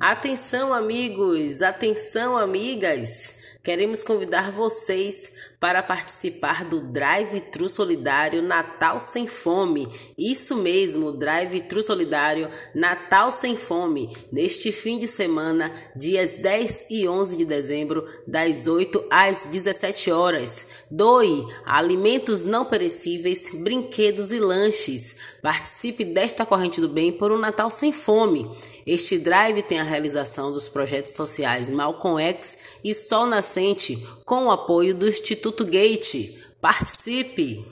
Atenção, amigos! Atenção, amigas! Queremos convidar vocês para participar do Drive Tru Solidário Natal Sem Fome. Isso mesmo, Drive Tru Solidário Natal Sem Fome, neste fim de semana, dias 10 e 11 de dezembro, das 8 às 17 horas. Doe alimentos não perecíveis, brinquedos e lanches. Participe desta corrente do bem por um Natal sem fome. Este drive tem a realização dos projetos sociais Malcolm X e Sol Com o apoio do Instituto Gate. Participe!